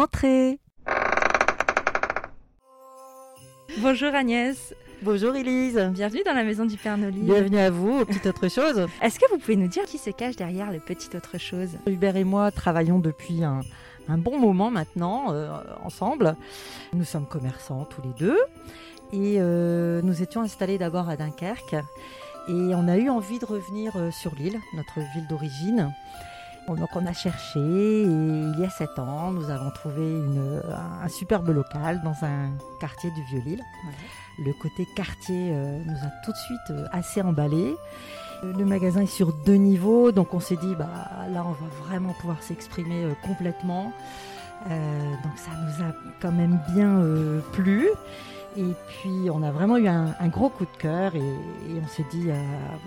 Entrez Bonjour Agnès, Bonjour Elise bienvenue dans la maison du Père Nolil. Bienvenue à vous, petite autre chose. Est-ce que vous pouvez nous dire qui se cache derrière le petit autre chose? Hubert et moi travaillons depuis un, un bon moment maintenant euh, ensemble. Nous sommes commerçants tous les deux et euh, nous étions installés d'abord à Dunkerque et on a eu envie de revenir euh, sur l'île, notre ville d'origine. Donc on a cherché et il y a sept ans, nous avons trouvé une- un superbe local dans un quartier du Vieux-Lille. Le côté quartier euh, nous a tout de suite euh, assez emballé. Le magasin est sur deux niveaux, donc on s'est dit bah là on va vraiment pouvoir s'exprimer euh, complètement. Euh, donc ça nous a quand même bien euh, plu. Et puis on a vraiment eu un, un gros coup de cœur et, et on s'est dit euh,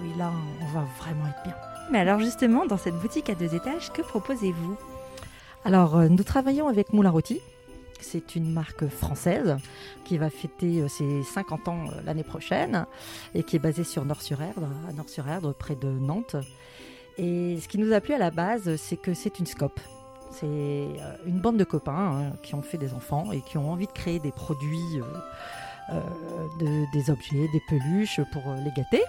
oui là on va vraiment être bien. Mais alors justement, dans cette boutique à deux étages, que proposez-vous? Alors, euh, nous travaillons avec Moulin Rôti. C'est une marque française qui va fêter euh, ses 50 ans euh, l'année prochaine et qui est basée sur Nord-sur-Erdre, à Nord-sur-Erdre, près de Nantes. Et ce qui nous a plu à la base, c'est que c'est une scope. C'est une bande de copains hein, qui ont fait des enfants et qui ont envie de créer des produits, de- des objets, des peluches pour les gâter.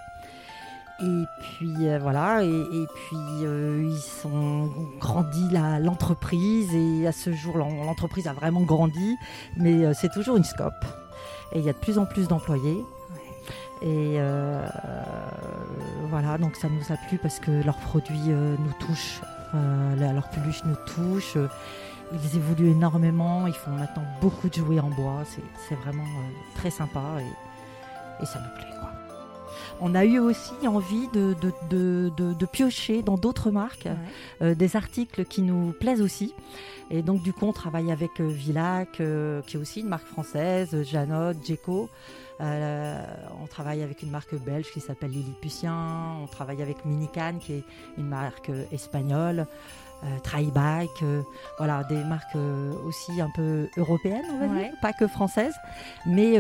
Et puis euh, voilà, et, et puis euh, ils sont grandi l'entreprise et à ce jour l'en- l'entreprise a vraiment grandi, mais euh, c'est toujours une scope. Et il y a de plus en plus d'employés. Et euh, voilà, donc ça nous a plu parce que leurs produits euh, nous touchent, euh, leurs peluches nous touchent. euh, Ils évoluent énormément, ils font maintenant beaucoup de jouets en bois, c'est- c'est vraiment euh, très sympa et, et ça nous plaît. Quoi. On a eu aussi envie de, de, de- de- de piocher dans d'autres marques euh, des articles qui nous plaisent aussi. Et donc, du coup, on travaille avec euh, Villac, euh, qui est aussi une marque française, Janot, Djeco. Euh, on travaille avec une marque belge qui s'appelle Lilliputien. On travaille avec Minican, qui est une marque euh, espagnole. Euh, Tribike, euh, voilà, des marques euh, aussi un peu européennes, on va Ouais. dire, pas que françaises, mais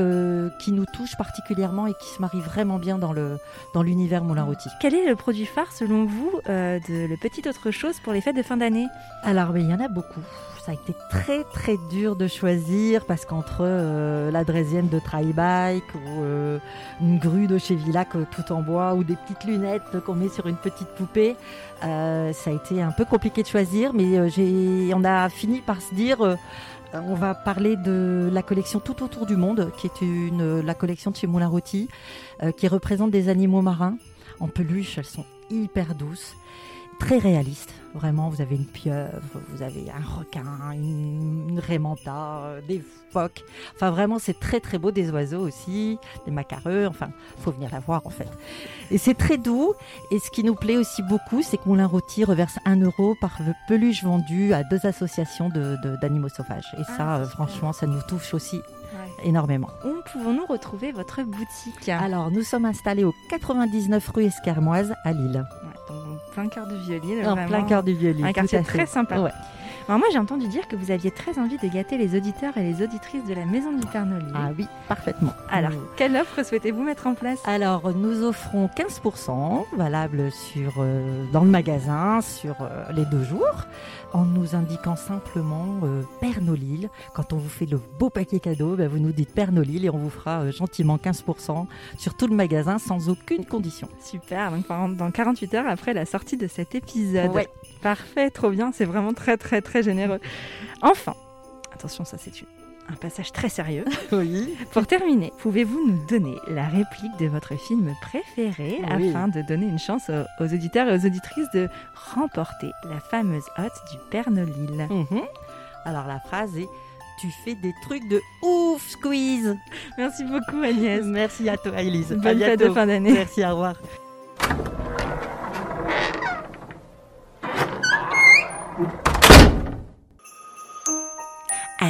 qui nous touchent particulièrement et qui se marient vraiment bien dans le dans l'univers Moulin Rôti. Quel est le produit phare selon vous de le petit autre chose pour les fêtes de fin d'année? Alors, il y en a beaucoup. Ça a été très très dur de choisir parce qu'entre euh, la draisienne de Tribike ou euh, une grue de chez Villac euh, tout en bois ou des petites lunettes qu'on met sur une petite poupée, ça a été un peu compliqué de choisir, mais on a fini par se dire. on va parler de la collection Tout autour du monde, qui est une, la collection de chez Moulin Rôti, qui représente des animaux marins en peluche. Elles sont hyper douces, très réalistes. Vraiment, vous avez une pieuvre, vous avez un requin, une, une raimanta, euh, des phoques. Enfin, vraiment, c'est très très beau. Des oiseaux aussi, des macareux. Enfin, faut venir la voir en fait. Et c'est très doux. Et ce qui nous plaît aussi beaucoup, c'est que Moulin Rôti reverse 1 euro par peluche vendue à deux associations de- de- d'animaux sauvages. Et Ah, ça, c'est euh, franchement, ça nous touche aussi énormément. Où pouvons-nous retrouver votre boutique? Alors, nous sommes installés au 99 rue Escarmoise à Lille, plein cœur du violon. en plein cœur du Vieux-Lille. Un quartier très sympa. Ouais. Alors moi j'ai entendu dire que vous aviez très envie de gâter les auditeurs et les auditrices de la Maison du Nolly. Ah oui, parfaitement. Alors, quelle offre souhaitez-vous mettre en place? Alors, nous offrons 15% valable sur, euh, dans le magasin sur euh, les deux jours en nous indiquant simplement euh, Père Nolil. Quand on vous fait le beau paquet cadeau, ben, vous nous dites Père Nolil et on vous fera euh, gentiment 15% sur tout le magasin sans aucune condition. Super, donc dans 48 heures après la sortie de cet épisode. Ouais. Parfait, trop bien, c'est vraiment très très très généreux. Enfin, attention, ça c'est une- un passage très sérieux. Oui. Pour terminer, pouvez-vous nous donner la réplique de votre film préféré Oui. afin de donner une chance aux, aux auditeurs et aux auditrices de remporter la fameuse hotte du Père Nolil Mhm. Alors, la phrase est Tu fais des trucs de ouf, squeeze Merci beaucoup Agnès. Merci à toi, Elise. Bonne fête de fin d'année. Merci, au revoir.